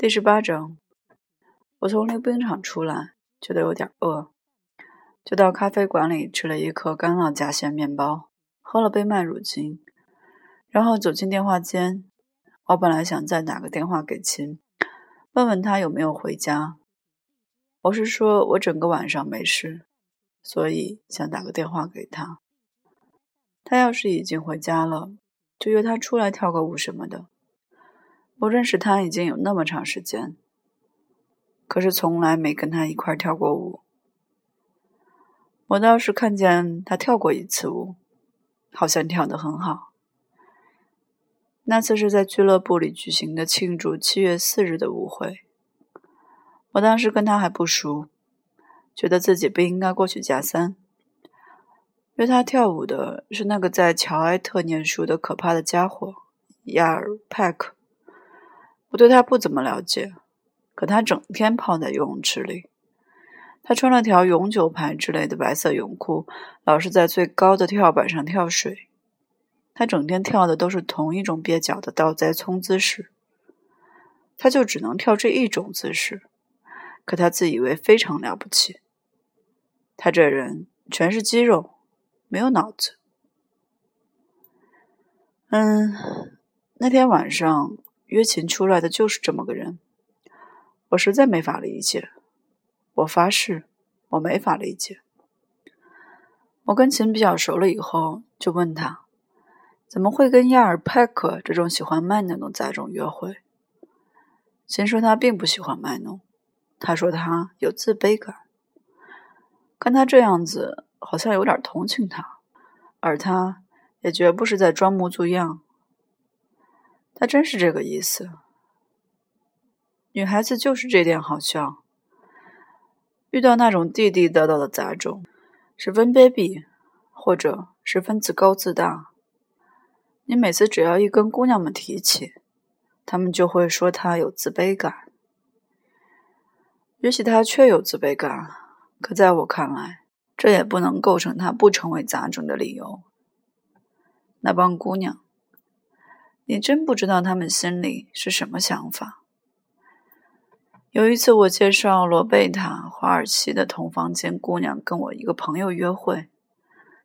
第十八章，我从溜冰场出来，觉得有点饿，就到咖啡馆里吃了一颗干酪夹馅面包，喝了杯麦乳精，然后走进电话间。我本来想再打个电话给秦，问问他有没有回家。我是说我整个晚上没事，所以想打个电话给他。他要是已经回家了，就约他出来跳个舞什么的。我认识他已经有那么长时间，可是从来没跟他一块跳过舞。我倒是看见他跳过一次舞，好像跳得很好。那次是在俱乐部里举行的庆祝七月四日的舞会。我当时跟他还不熟，觉得自己不应该过去加三。约他跳舞的是那个在乔埃特念书的可怕的家伙亚尔·派克。我对他不怎么了解，可他整天泡在游泳池里。他穿了条永久牌之类的白色泳裤，老是在最高的跳板上跳水。他整天跳的都是同一种蹩脚的倒栽葱姿势。他就只能跳这一种姿势，可他自以为非常了不起。他这人全是肌肉，没有脑子。嗯，那天晚上。约琴出来的就是这么个人，我实在没法理解。我发誓，我没法理解。我跟琴比较熟了以后，就问他怎么会跟亚尔派克这种喜欢卖弄的杂种约会。琴说他并不喜欢卖弄，他说他有自卑感。看他这样子，好像有点同情他，而他也绝不是在装模作样。他真是这个意思。女孩子就是这点好笑，遇到那种地地道道的杂种，十分卑鄙，或者十分自高自大。你每次只要一跟姑娘们提起，她们就会说她有自卑感。也许她确有自卑感，可在我看来，这也不能构成她不成为杂种的理由。那帮姑娘。你真不知道他们心里是什么想法。有一次，我介绍罗贝塔·华尔西的同房间姑娘跟我一个朋友约会，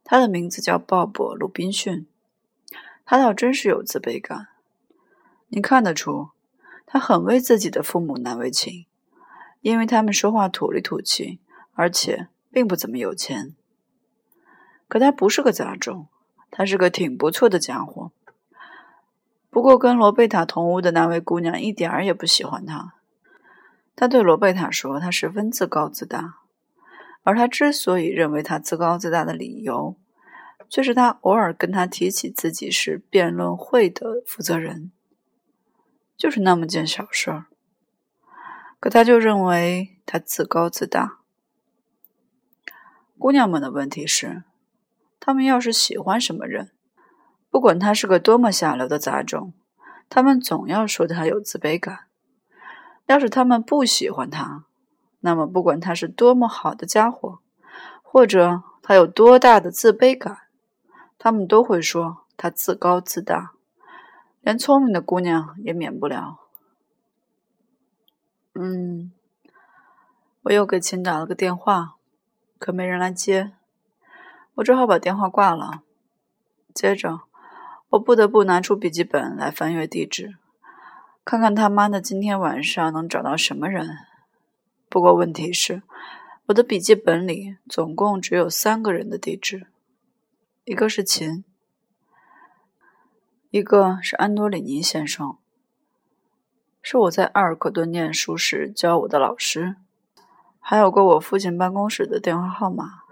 她的名字叫鲍勃·鲁滨逊。她倒真是有自卑感，你看得出，她很为自己的父母难为情，因为他们说话土里土气，而且并不怎么有钱。可他不是个杂种，他是个挺不错的家伙。不过，跟罗贝塔同屋的那位姑娘一点儿也不喜欢他。他对罗贝塔说：“他十分自高自大，而他之所以认为他自高自大的理由，却是他偶尔跟他提起自己是辩论会的负责人，就是那么件小事儿。可他就认为他自高自大。姑娘们的问题是，他们要是喜欢什么人。”不管他是个多么下流的杂种，他们总要说他有自卑感。要是他们不喜欢他，那么不管他是多么好的家伙，或者他有多大的自卑感，他们都会说他自高自大。连聪明的姑娘也免不了。嗯，我又给秦打了个电话，可没人来接，我只好把电话挂了。接着。我不得不拿出笔记本来翻阅地址，看看他妈的今天晚上能找到什么人。不过问题是，我的笔记本里总共只有三个人的地址，一个是秦，一个是安多里尼先生，是我在阿尔克顿念书时教我的老师，还有个我父亲办公室的电话号码。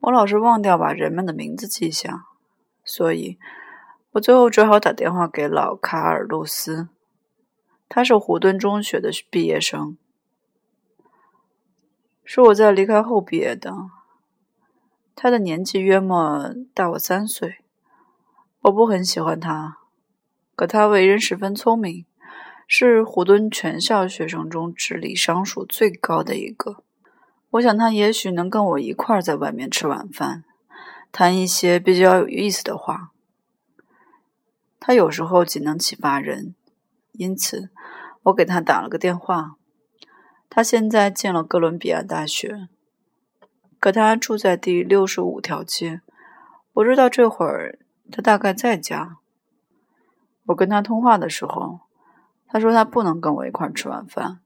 我老是忘掉把人们的名字记下。所以，我最后只好打电话给老卡尔路斯，他是胡敦中学的毕业生，是我在离开后毕业的。他的年纪约莫大我三岁，我不很喜欢他，可他为人十分聪明，是胡敦全校学生中智力商数最高的一个。我想他也许能跟我一块在外面吃晚饭。谈一些比较有意思的话，他有时候仅能启发人，因此我给他打了个电话。他现在进了哥伦比亚大学，可他住在第六十五条街。我知道这会儿他大概在家。我跟他通话的时候，他说他不能跟我一块吃晚饭，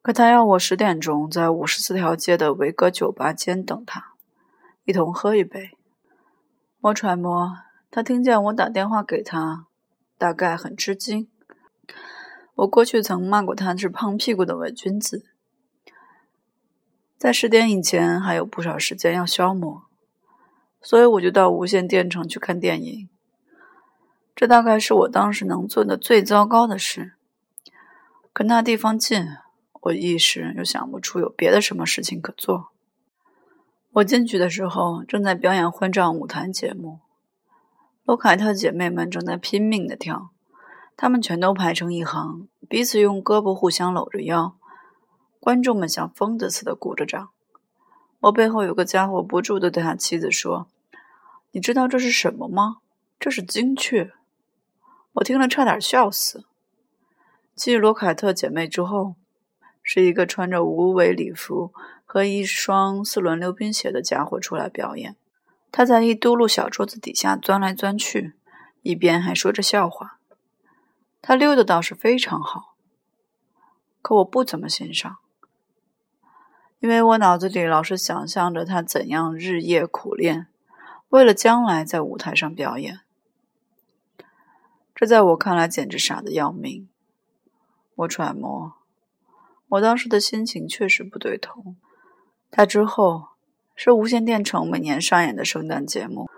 可他要我十点钟在五十四条街的维格酒吧间等他，一同喝一杯。我揣摩他听见我打电话给他，大概很吃惊。我过去曾骂过他是胖屁股的伪君子。在十点以前还有不少时间要消磨，所以我就到无线电城去看电影。这大概是我当时能做的最糟糕的事。可那地方近，我一时又想不出有别的什么事情可做。我进去的时候，正在表演混账舞台节目，罗凯特姐妹们正在拼命的跳，她们全都排成一行，彼此用胳膊互相搂着腰。观众们像疯子似的鼓着掌。我背后有个家伙不住的对他妻子说：“你知道这是什么吗？这是精确。”我听了差点笑死。继罗凯特姐妹之后，是一个穿着无尾礼服和一双四轮溜冰鞋的家伙出来表演。他在一嘟噜小桌子底下钻来钻去，一边还说着笑话。他溜的倒是非常好，可我不怎么欣赏，因为我脑子里老是想象着他怎样日夜苦练，为了将来在舞台上表演。这在我看来简直傻的要命。我揣摩，我当时的心情确实不对头。他之后是无线电城每年上演的圣诞节目，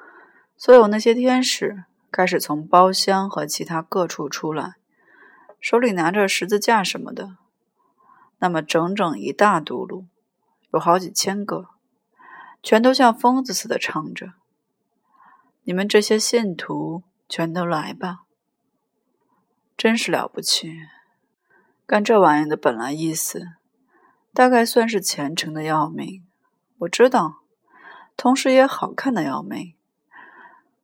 所有那些天使开始从包厢和其他各处出来，手里拿着十字架什么的。那么整整一大嘟噜，有好几千个，全都像疯子似的唱着：“你们这些信徒，全都来吧！”真是了不起！干这玩意的本来意思，大概算是虔诚的要命。我知道，同时也好看的要命。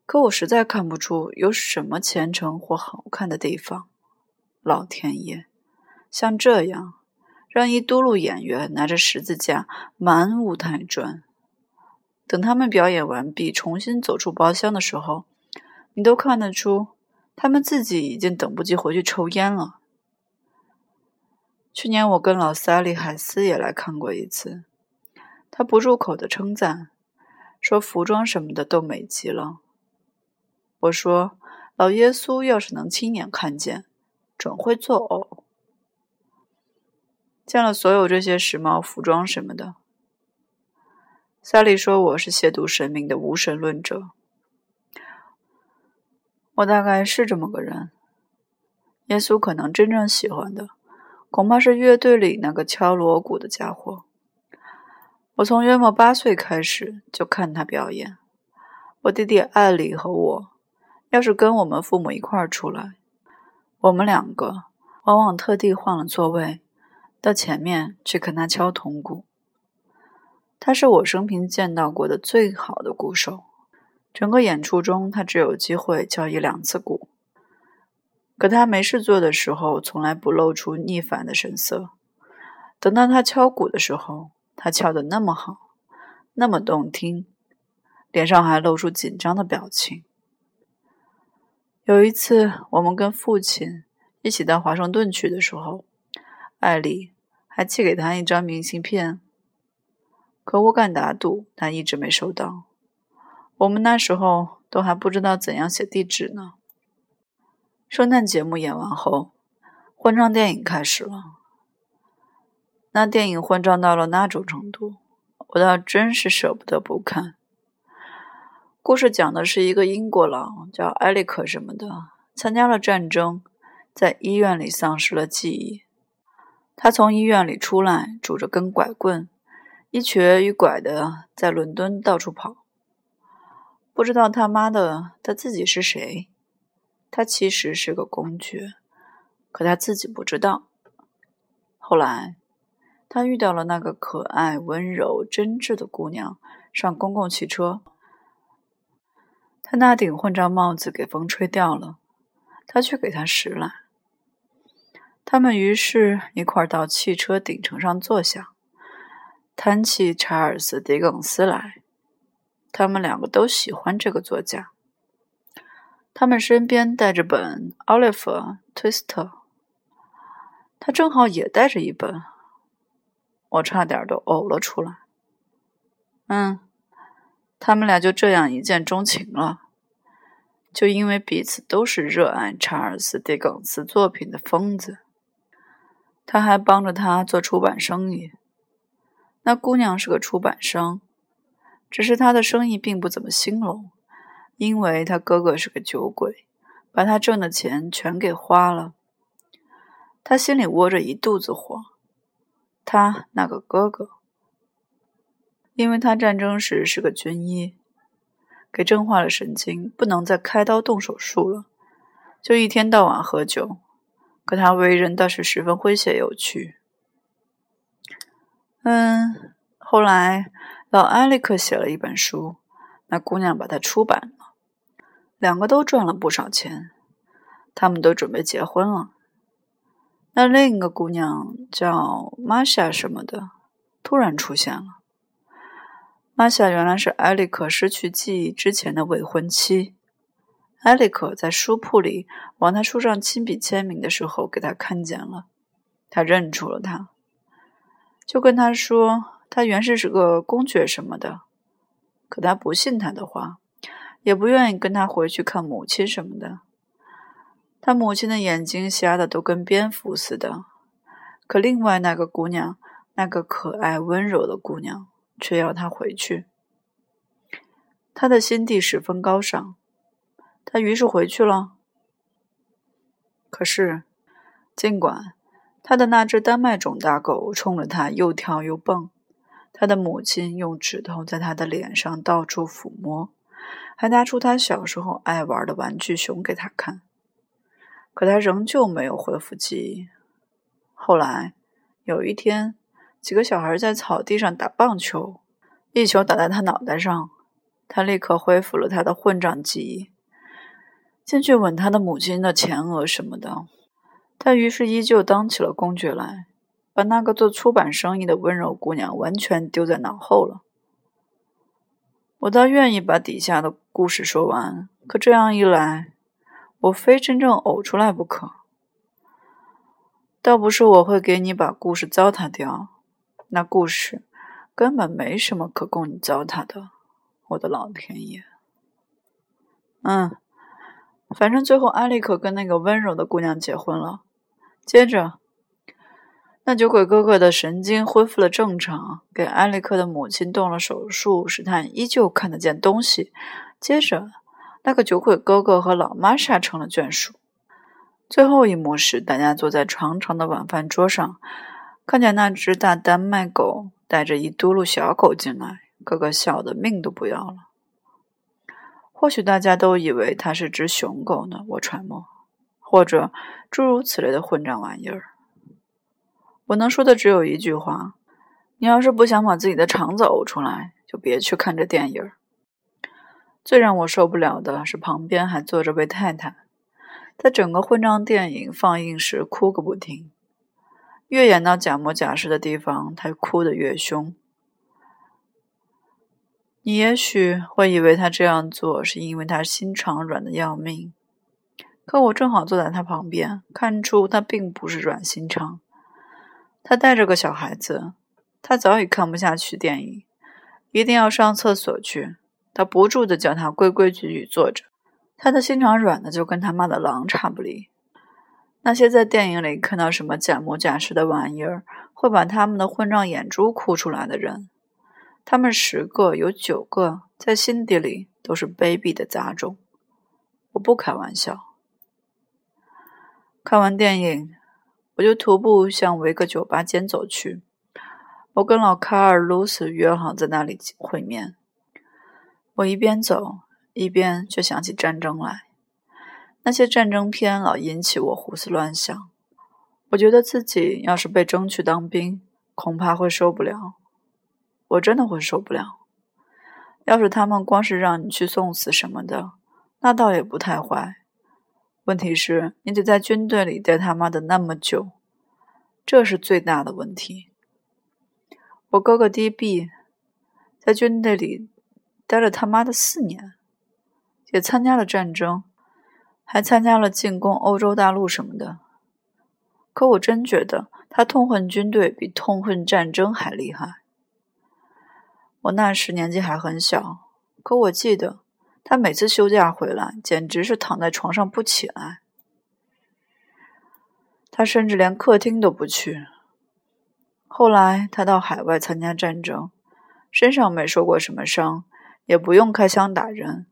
可我实在看不出有什么虔诚或好看的地方。老天爷，像这样让一嘟噜演员拿着十字架满舞台转，等他们表演完毕，重新走出包厢的时候，你都看得出。他们自己已经等不及回去抽烟了。去年我跟老萨利海斯也来看过一次，他不住口的称赞，说服装什么的都美极了。我说老耶稣要是能亲眼看见，准会作呕。见了所有这些时髦服装什么的，萨利说我是亵渎神明的无神论者。我大概是这么个人。耶稣可能真正喜欢的，恐怕是乐队里那个敲锣鼓的家伙。我从约莫八岁开始就看他表演。我弟弟艾里和我，要是跟我们父母一块儿出来，我们两个往往特地换了座位，到前面去看他敲铜鼓。他是我生平见到过的最好的鼓手。整个演出中，他只有机会敲一两次鼓。可他没事做的时候，从来不露出逆反的神色。等到他敲鼓的时候，他翘得那么好，那么动听，脸上还露出紧张的表情。有一次，我们跟父亲一起到华盛顿去的时候，艾丽还寄给他一张明信片，可我敢打赌，他一直没收到。我们那时候都还不知道怎样写地址呢。圣诞节目演完后，混账电影开始了。那电影混账到了那种程度，我倒真是舍不得不看。故事讲的是一个英国佬叫埃里克什么的，参加了战争，在医院里丧失了记忆。他从医院里出来，拄着根拐棍，一瘸一拐的在伦敦到处跑。不知道他妈的他自己是谁，他其实是个公爵，可他自己不知道。后来，他遇到了那个可爱、温柔、真挚的姑娘，上公共汽车。他那顶混账帽子给风吹掉了，他却给他拾来。他们于是一块到汽车顶层上坐下，谈起查尔斯·狄更斯来。他们两个都喜欢这个作家。他们身边带着本《奥利弗·推斯特》，他正好也带着一本。我差点都呕了出来。嗯，他们俩就这样一见钟情了，就因为彼此都是热爱查尔斯·狄更斯作品的疯子。他还帮着他做出版生意。那姑娘是个出版商，只是他的生意并不怎么兴隆，因为他哥哥是个酒鬼，把他挣的钱全给花了。他心里窝着一肚子火。他那个哥哥，因为他战争时是个军医，给震坏了神经，不能再开刀动手术了，就一天到晚喝酒。可他为人倒是十分诙谐有趣。嗯，后来老埃里克写了一本书，那姑娘把它出版了，两个都赚了不少钱，他们都准备结婚了。那另一个姑娘叫玛夏什么的，突然出现了。玛夏原来是埃里克失去记忆之前的未婚妻。埃里克在书铺里往他书上亲笔签名的时候，给他看见了，他认出了他，就跟他说他原是是个公爵什么的。可他不信他的话，也不愿意跟他回去看母亲什么的。他母亲的眼睛瞎的都跟蝙蝠似的，可另外那个姑娘，那个可爱温柔的姑娘，却要他回去。他的心地十分高尚，他于是回去了。可是，尽管他的那只丹麦种大狗冲着他又跳又蹦，他的母亲用指头在他的脸上到处抚摸，还拿出他小时候爱玩的玩具熊给他看。可他仍旧没有恢复记忆。后来有一天，几个小孩在草地上打棒球，一球打在他脑袋上，他立刻恢复了他的混账记忆，进去吻他的母亲的前额什么的。他于是依旧当起了公爵来，把那个做出版生意的温柔姑娘完全丢在脑后了。我倒愿意把底下的故事说完，可这样一来。我非真正呕出来不可。倒不是我会给你把故事糟蹋掉，那故事根本没什么可供你糟蹋的，我的老天爷！嗯，反正最后艾利克跟那个温柔的姑娘结婚了。接着，那酒鬼哥哥的神经恢复了正常，给艾利克的母亲动了手术，使他依旧看得见东西。接着。那个酒鬼哥哥和老玛莎成了眷属。最后一幕是，大家坐在长长的晚饭桌上，看见那只大丹麦狗带着一嘟噜小狗进来，个个笑得命都不要了。或许大家都以为它是只熊狗呢，我揣摩，或者诸如此类的混账玩意儿。我能说的只有一句话：你要是不想把自己的肠子呕出来，就别去看这电影。最让我受不了的是，旁边还坐着位太太，在整个混账电影放映时哭个不停，越演到假模假式的地方，她哭得越凶。你也许会以为她这样做是因为她心肠软的要命，可我正好坐在她旁边，看出她并不是软心肠。她带着个小孩子，她早已看不下去电影，一定要上厕所去。他不住的叫他规规矩矩坐着，他的心肠软的就跟他妈的狼差不离。那些在电影里看到什么假模假式的玩意儿，会把他们的混账眼珠哭出来的人，他们十个有九个在心底里都是卑鄙的杂种。我不开玩笑。看完电影，我就徒步向维克酒吧间走去。我跟老卡尔·卢斯约好在那里会面。我一边走一边就想起战争来，那些战争片老引起我胡思乱想。我觉得自己要是被征去当兵，恐怕会受不了。我真的会受不了。要是他们光是让你去送死什么的，那倒也不太坏。问题是，你得在军队里待他妈的那么久，这是最大的问题。我哥哥 D.B 在军队里待了他妈的四年，也参加了战争，还参加了进攻欧洲大陆什么的。可我真觉得他痛恨军队比痛恨战争还厉害。我那时年纪还很小，可我记得他每次休假回来，简直是躺在床上不起来。他甚至连客厅都不去。后来他到海外参加战争，身上没受过什么伤，也不用开枪打人。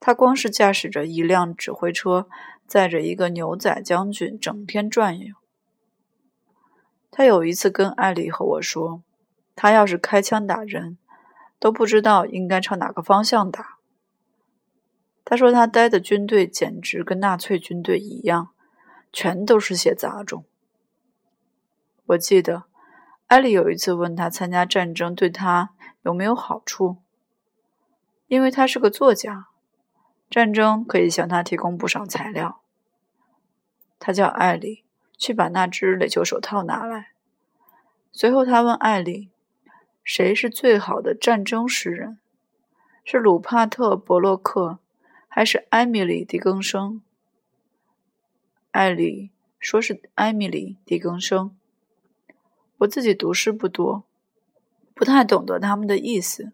他光是驾驶着一辆指挥车，载着一个牛仔将军，整天转悠。他有一次跟艾丽和我说，他要是开枪打人，都不知道应该朝哪个方向打。他说他待的军队简直跟纳粹军队一样，全都是些杂种。我记得。艾丽有一次问他参加战争对他有没有好处，因为他是个作家，战争可以向他提供不少材料。他叫艾丽去把那只垒球手套拿来。随后他问艾丽：“谁是最好的战争诗人？是鲁帕特·伯洛克，还是艾米丽·狄更生？”艾丽说是艾米丽·狄更生。我自己读诗不多，不太懂得他们的意思，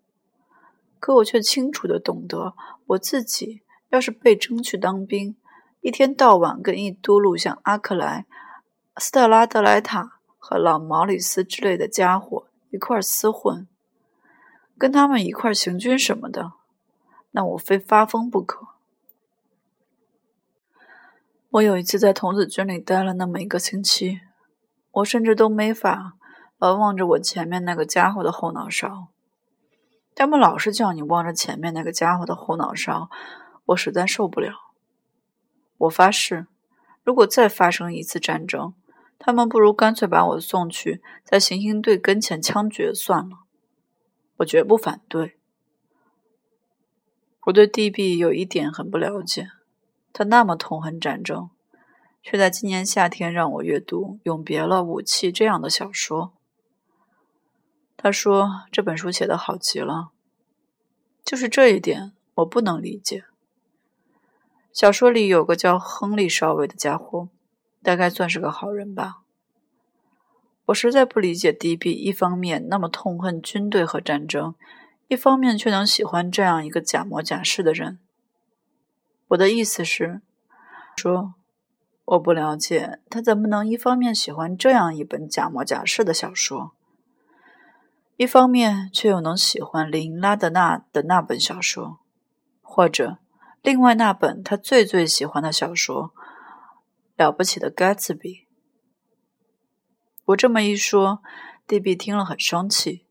可我却清楚的懂得，我自己要是被征去当兵，一天到晚跟一嘟噜像阿克莱、斯特拉德莱塔和老毛里斯之类的家伙一块厮混，跟他们一块行军什么的，那我非发疯不可。我有一次在童子军里待了那么一个星期，我甚至都没法。老望着我前面那个家伙的后脑勺，他们老是叫你望着前面那个家伙的后脑勺，我实在受不了。我发誓，如果再发生一次战争，他们不如干脆把我送去在行刑队跟前枪决算了。我绝不反对。我对 D.B 有一点很不了解，他那么痛恨战争，却在今年夏天让我阅读《永别了，武器》这样的小说。他说：“这本书写的好极了，就是这一点我不能理解。小说里有个叫亨利少尉的家伙，大概算是个好人吧。我实在不理解 D.B. 一方面那么痛恨军队和战争，一方面却能喜欢这样一个假模假式的人。我的意思是，说我不了解他怎么能一方面喜欢这样一本假模假式的小说。”一方面却又能喜欢林拉德纳的那本小说，或者另外那本他最最喜欢的小说《了不起的盖茨比》。我这么一说，弟弟听了很生气，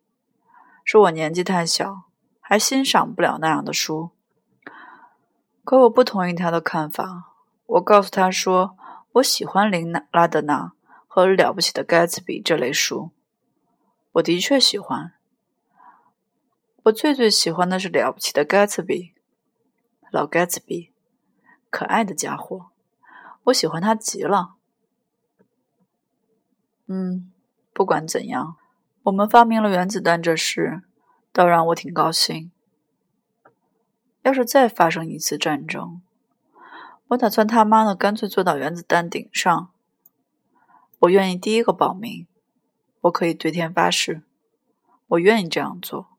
说我年纪太小，还欣赏不了那样的书。可我不同意他的看法。我告诉他说，我喜欢林拉德纳和《了不起的盖茨比》这类书。我的确喜欢，我最最喜欢的是了不起的盖茨比，老盖茨比，可爱的家伙，我喜欢他极了。嗯，不管怎样，我们发明了原子弹这事，倒让我挺高兴。要是再发生一次战争，我打算他妈的干脆坐到原子弹顶上，我愿意第一个保命。我可以对天发誓，我愿意这样做。